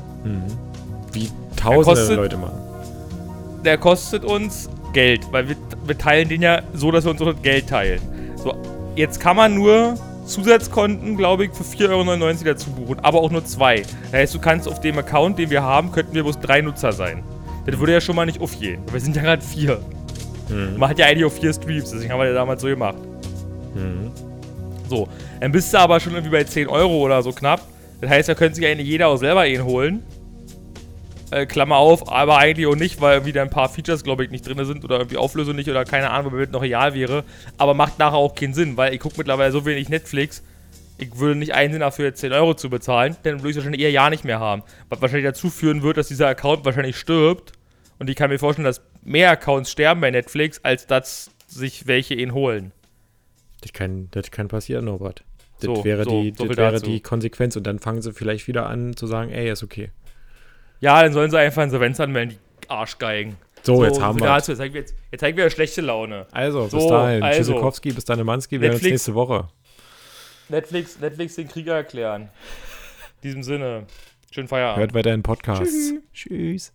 Wie tausende kostet- Leute machen. Der kostet uns Geld, weil wir, wir teilen den ja so, dass wir uns auch das Geld teilen. So, jetzt kann man nur Zusatzkonten, glaube ich, für 4,99 Euro dazu buchen, aber auch nur zwei. Das heißt, du kannst auf dem Account, den wir haben, könnten wir bloß drei Nutzer sein. Das würde ja schon mal nicht aufgehen. Wir sind ja gerade vier. Man hat ja eigentlich auch vier Streams, deswegen haben wir ja damals so gemacht. Mhm. So, dann bist du aber schon irgendwie bei 10 Euro oder so knapp. Das heißt, da könnte sich eigentlich jeder auch selber einen holen. Äh, Klammer auf, aber eigentlich auch nicht, weil da ein paar Features, glaube ich, nicht drin sind oder irgendwie Auflösung nicht oder keine Ahnung, ob das noch real wäre. Aber macht nachher auch keinen Sinn, weil ich gucke mittlerweile so wenig Netflix. Ich würde nicht einsehen, dafür jetzt 10 Euro zu bezahlen, dann würde ich es wahrscheinlich eher ja nicht mehr haben. Was wahrscheinlich dazu führen wird, dass dieser Account wahrscheinlich stirbt. Und ich kann mir vorstellen, dass mehr Accounts sterben bei Netflix, als dass sich welche ihn holen. Das kann, das kann passieren, Norbert. Das So, wäre, so, die, so das wäre dazu. die Konsequenz und dann fangen sie vielleicht wieder an zu sagen, ey, ist okay. Ja, dann sollen sie einfach Insolvenz anmelden, die Arschgeigen. So, jetzt haben wir dazu, Jetzt zeigen wir, jetzt, jetzt zeigen wir ja schlechte Laune. Also, bis So, dahin. also. Tschüssikowski, bis dann, Manski. Wir sehen uns Netflix- nächste Woche. Netflix, Netflix den Krieger erklären. In diesem Sinne, schönen Feierabend. Hört weiter in Podcasts. Tschüss. Tschüss.